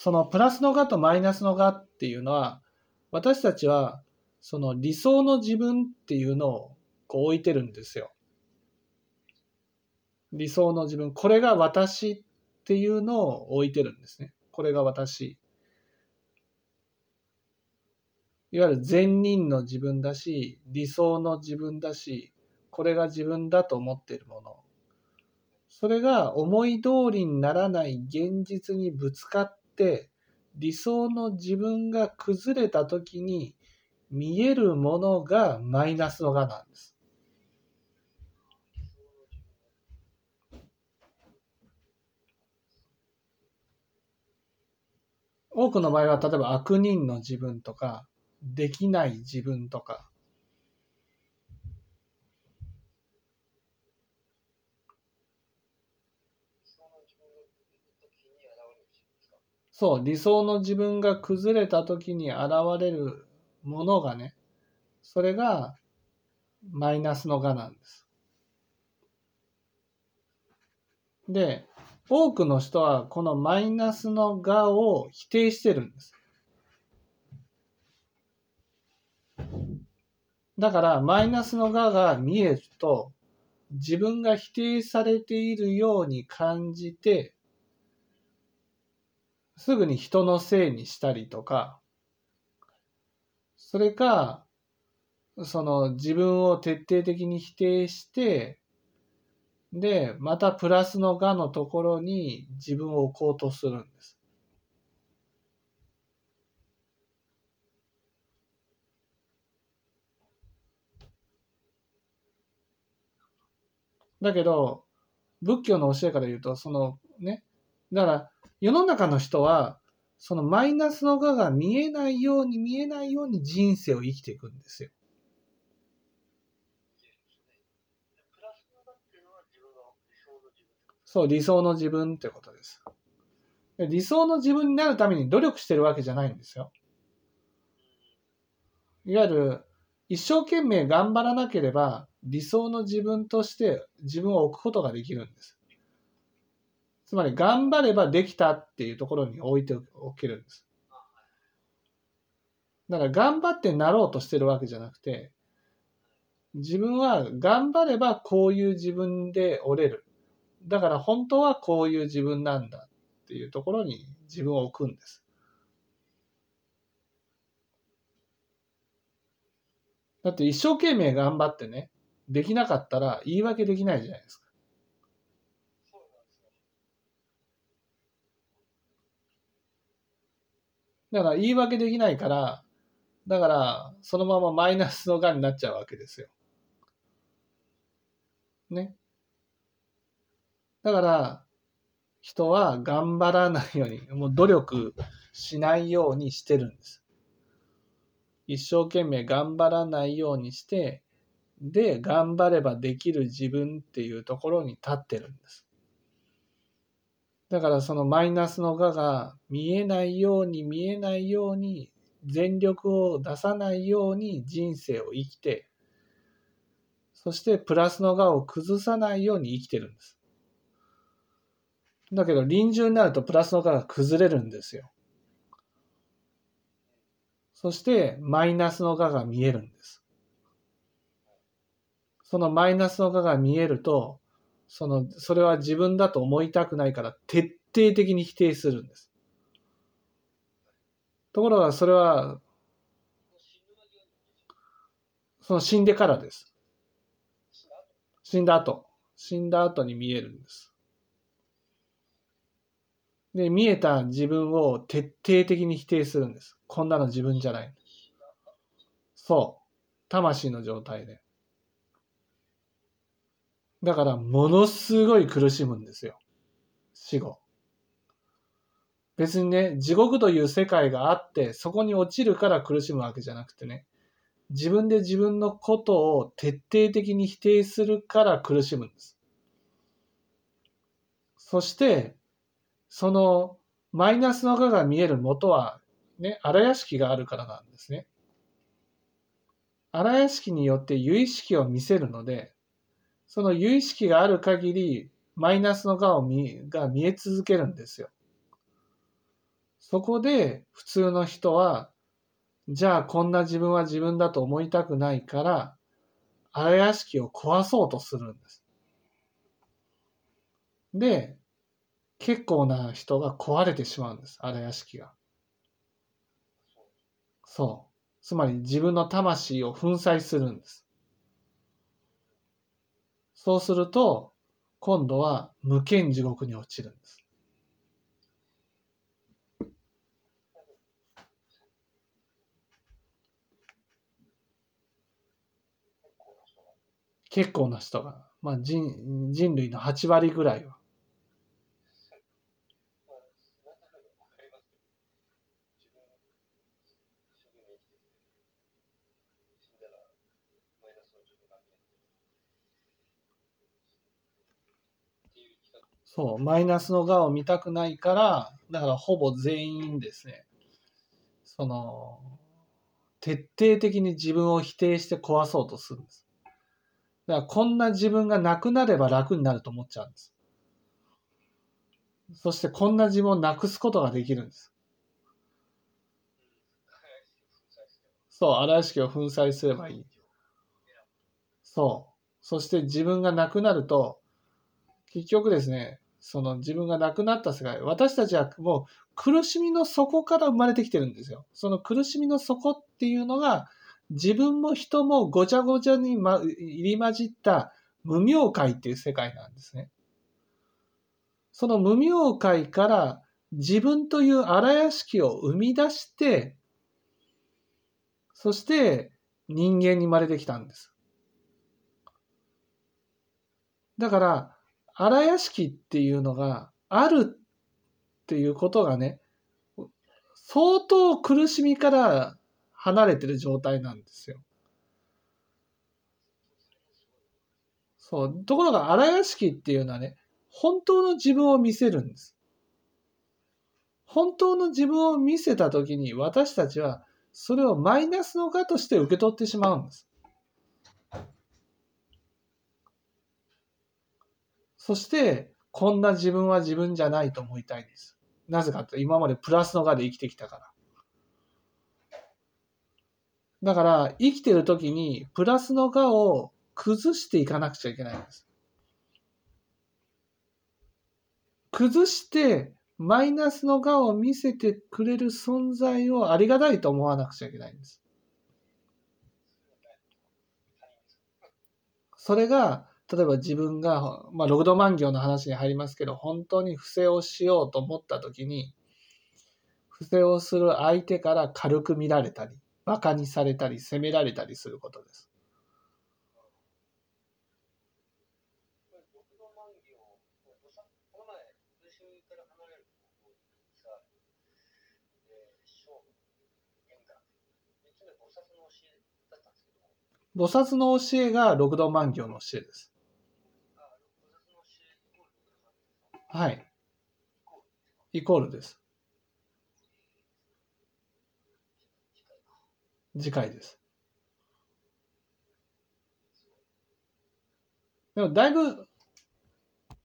そのプラスのがとマイナスのがっていうのは、私たちはその理想の自分っていうのをこう置いてるんですよ。理想の自分。これが私っていうのを置いてるんですね。これが私。いわゆる善人の自分だし、理想の自分だし、これが自分だと思っているもの。それが思い通りにならない現実にぶつかって、理想の自分が崩れた時に見えるものがマイナスのがなんです。多くの場合は例えば悪人の自分とかできない自分とかそう理想の自分が崩れた時に現れるものがねそれがマイナスのがなんです。で多くの人はこのマイナスのがを否定してるんです。だからマイナスのがが見えると自分が否定されているように感じてすぐに人のせいにしたりとかそれかその自分を徹底的に否定してで、またプラスのがのところに自分を置こうとするんです。だけど、仏教の教えから言うと、そのね、だから世の中の人は、そのマイナスのがが見えないように見えないように人生を生きていくんですよ。そう、理想の自分ってことです。理想の自分になるために努力してるわけじゃないんですよ。いわゆる、一生懸命頑張らなければ、理想の自分として自分を置くことができるんです。つまり、頑張ればできたっていうところに置いておけるんです。だから、頑張ってなろうとしてるわけじゃなくて、自分は頑張ればこういう自分で折れる。だから本当はこういう自分なんだっていうところに自分を置くんです。だって一生懸命頑張ってね、できなかったら言い訳できないじゃないですか。だから言い訳できないから、だからそのままマイナスのがんになっちゃうわけですよ。ね。だから、人は頑張らないように、もう努力しないようにしてるんです。一生懸命頑張らないようにして、で、頑張ればできる自分っていうところに立ってるんです。だからそのマイナスのがが見えないように見えないように全力を出さないように人生を生きて、そしてプラスのがを崩さないように生きてるんです。だけど臨終になるとプラスの化が崩れるんですよ。そしてマイナスの化が見えるんです。そのマイナスの化が見えると、その、それは自分だと思いたくないから徹底的に否定するんです。ところがそれは、その死んでからです。死んだ後。死んだ後に見えるんです。で、見えた自分を徹底的に否定するんです。こんなの自分じゃない。そう。魂の状態で。だから、ものすごい苦しむんですよ。死後。別にね、地獄という世界があって、そこに落ちるから苦しむわけじゃなくてね、自分で自分のことを徹底的に否定するから苦しむんです。そして、そのマイナスのがが見える元は、ね、荒屋敷があるからなんですね。荒屋敷によって有意識を見せるので、その有意識がある限り、マイナスのがを見が見え続けるんですよ。そこで普通の人は、じゃあこんな自分は自分だと思いたくないから、荒屋敷を壊そうとするんです。で、結構な人が壊れてしまうんです、荒屋敷が。そう。つまり自分の魂を粉砕するんです。そうすると、今度は無権地獄に落ちるんです。結構な人が、まあ人人類の8割ぐらいは。そう、マイナスの側を見たくないから、だからほぼ全員ですね、その、徹底的に自分を否定して壊そうとするんです。だからこんな自分がなくなれば楽になると思っちゃうんです。そしてこんな自分をなくすことができるんです。そう、荒屋敷を粉砕すればいい。そう。そして自分がなくなると、結局ですね、その自分が亡くなった世界、私たちはもう苦しみの底から生まれてきてるんですよ。その苦しみの底っていうのが、自分も人もごちゃごちゃに、ま、入り混じった無明界っていう世界なんですね。その無明界から自分という荒屋敷を生み出して、そして人間に生まれてきたんです。だから、荒屋敷っていうのがあるっていうことがね、相当苦しみから離れてる状態なんですよ。そう。ところが荒屋敷っていうのはね、本当の自分を見せるんです。本当の自分を見せたときに私たちはそれをマイナスの化として受け取ってしまうんです。そして、こんな自分は自分じゃないと思いたいんです。なぜかと今までプラスの側で生きてきたから。だから、生きてる時にプラスの側を崩していかなくちゃいけないんです。崩して、マイナスの側を見せてくれる存在をありがたいと思わなくちゃいけないんです。それが例えば自分が、まあ、ログド万行の話に入りますけど、本当に不正をしようと思った時に、不正をする相手から軽く見られたり、馬鹿にされたり、責められたりすることです。菩薩の教えが六道万行の教えです。はい。イコールです。次回です。でもだいぶ